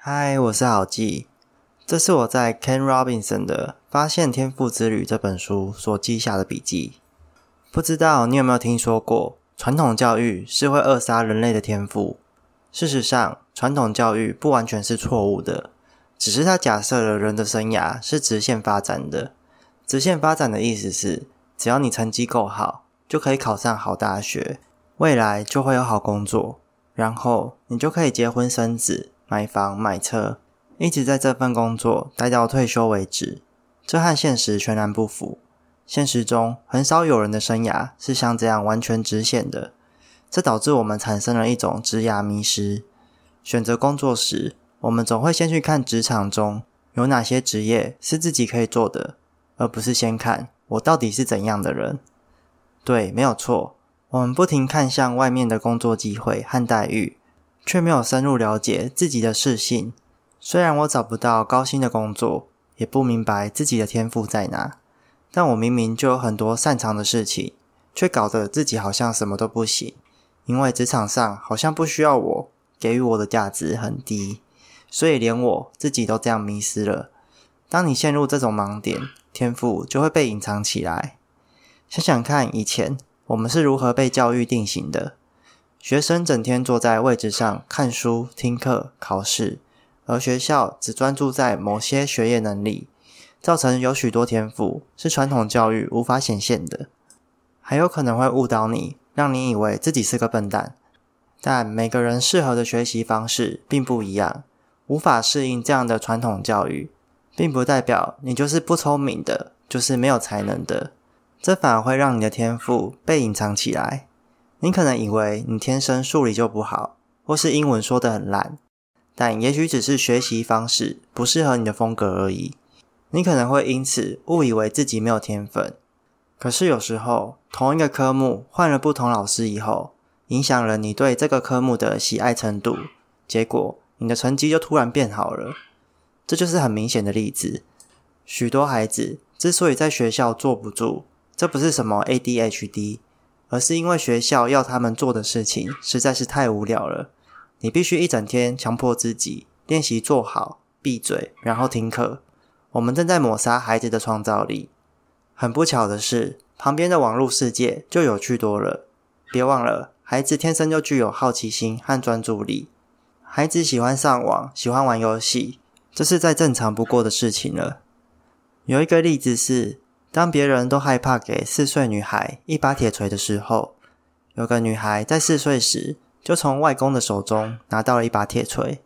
嗨，我是郝记，这是我在 Ken Robinson 的《发现天赋之旅》这本书所记下的笔记。不知道你有没有听说过，传统教育是会扼杀人类的天赋？事实上，传统教育不完全是错误的，只是它假设了人的生涯是直线发展的。直线发展的意思是，只要你成绩够好，就可以考上好大学，未来就会有好工作，然后你就可以结婚生子。买房买车，一直在这份工作待到退休为止，这和现实全然不符。现实中很少有人的生涯是像这样完全直线的，这导致我们产生了一种职涯迷失。选择工作时，我们总会先去看职场中有哪些职业是自己可以做的，而不是先看我到底是怎样的人。对，没有错，我们不停看向外面的工作机会和待遇。却没有深入了解自己的事性。虽然我找不到高薪的工作，也不明白自己的天赋在哪，但我明明就有很多擅长的事情，却搞得自己好像什么都不行。因为职场上好像不需要我，给予我的价值很低，所以连我自己都这样迷失了。当你陷入这种盲点，天赋就会被隐藏起来。想想看，以前我们是如何被教育定型的？学生整天坐在位置上看书、听课、考试，而学校只专注在某些学业能力，造成有许多天赋是传统教育无法显现的，还有可能会误导你，让你以为自己是个笨蛋。但每个人适合的学习方式并不一样，无法适应这样的传统教育，并不代表你就是不聪明的，就是没有才能的，这反而会让你的天赋被隐藏起来。你可能以为你天生数理就不好，或是英文说的很烂，但也许只是学习方式不适合你的风格而已。你可能会因此误以为自己没有天分。可是有时候，同一个科目换了不同老师以后，影响了你对这个科目的喜爱程度，结果你的成绩就突然变好了。这就是很明显的例子。许多孩子之所以在学校坐不住，这不是什么 ADHD。而是因为学校要他们做的事情实在是太无聊了，你必须一整天强迫自己练习做好、闭嘴，然后听课。我们正在抹杀孩子的创造力。很不巧的是，旁边的网络世界就有趣多了。别忘了，孩子天生就具有好奇心和专注力。孩子喜欢上网，喜欢玩游戏，这是再正常不过的事情了。有一个例子是。当别人都害怕给四岁女孩一把铁锤的时候，有个女孩在四岁时就从外公的手中拿到了一把铁锤。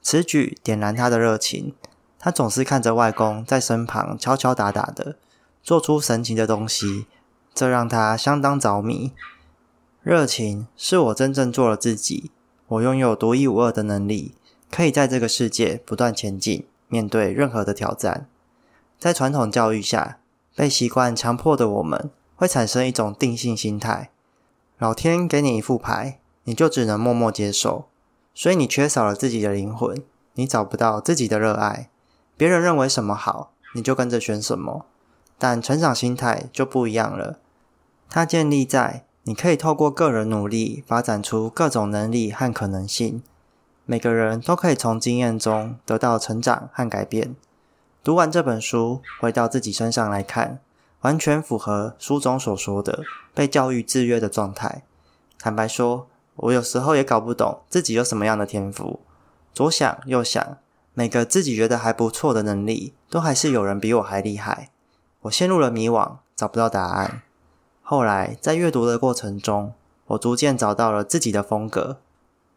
此举点燃她的热情，她总是看着外公在身旁敲敲打打的，做出神奇的东西，这让她相当着迷。热情是我真正做了自己，我拥有独一无二的能力，可以在这个世界不断前进，面对任何的挑战。在传统教育下。被习惯强迫的我们，会产生一种定性心态。老天给你一副牌，你就只能默默接受，所以你缺少了自己的灵魂，你找不到自己的热爱。别人认为什么好，你就跟着选什么。但成长心态就不一样了，它建立在你可以透过个人努力，发展出各种能力和可能性。每个人都可以从经验中得到成长和改变。读完这本书，回到自己身上来看，完全符合书中所说的被教育制约的状态。坦白说，我有时候也搞不懂自己有什么样的天赋，左想右想，每个自己觉得还不错的能力，都还是有人比我还厉害。我陷入了迷惘，找不到答案。后来在阅读的过程中，我逐渐找到了自己的风格。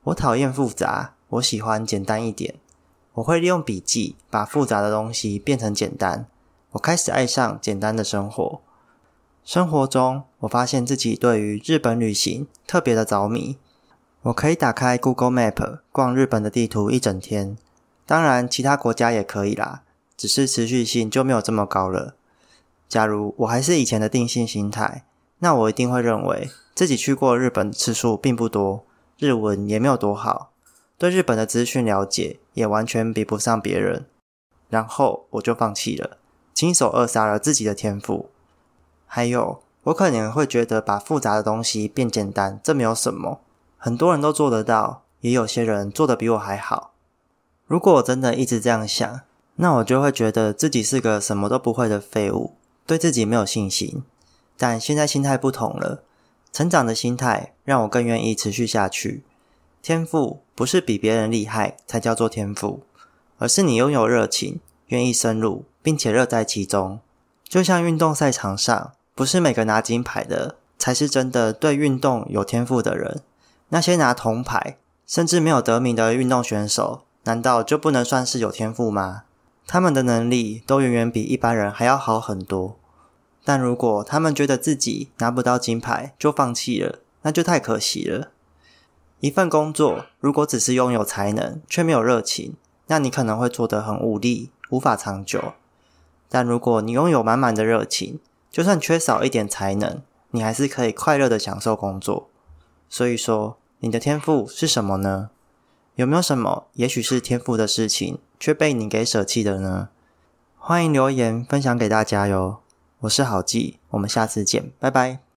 我讨厌复杂，我喜欢简单一点。我会利用笔记把复杂的东西变成简单。我开始爱上简单的生活。生活中，我发现自己对于日本旅行特别的着迷。我可以打开 Google Map 逛日本的地图一整天。当然，其他国家也可以啦，只是持续性就没有这么高了。假如我还是以前的定性心态，那我一定会认为自己去过日本的次数并不多，日文也没有多好。对日本的资讯了解也完全比不上别人，然后我就放弃了，亲手扼杀了自己的天赋。还有，我可能会觉得把复杂的东西变简单，这没有什么，很多人都做得到，也有些人做得比我还好。如果我真的一直这样想，那我就会觉得自己是个什么都不会的废物，对自己没有信心。但现在心态不同了，成长的心态让我更愿意持续下去。天赋不是比别人厉害才叫做天赋，而是你拥有热情，愿意深入，并且乐在其中。就像运动赛场上，不是每个拿金牌的才是真的对运动有天赋的人。那些拿铜牌甚至没有得名的运动选手，难道就不能算是有天赋吗？他们的能力都远远比一般人还要好很多。但如果他们觉得自己拿不到金牌就放弃了，那就太可惜了。一份工作，如果只是拥有才能却没有热情，那你可能会做得很无力，无法长久。但如果你拥有满满的热情，就算缺少一点才能，你还是可以快乐的享受工作。所以说，你的天赋是什么呢？有没有什么也许是天赋的事情，却被你给舍弃的呢？欢迎留言分享给大家哟。我是郝记，我们下次见，拜拜。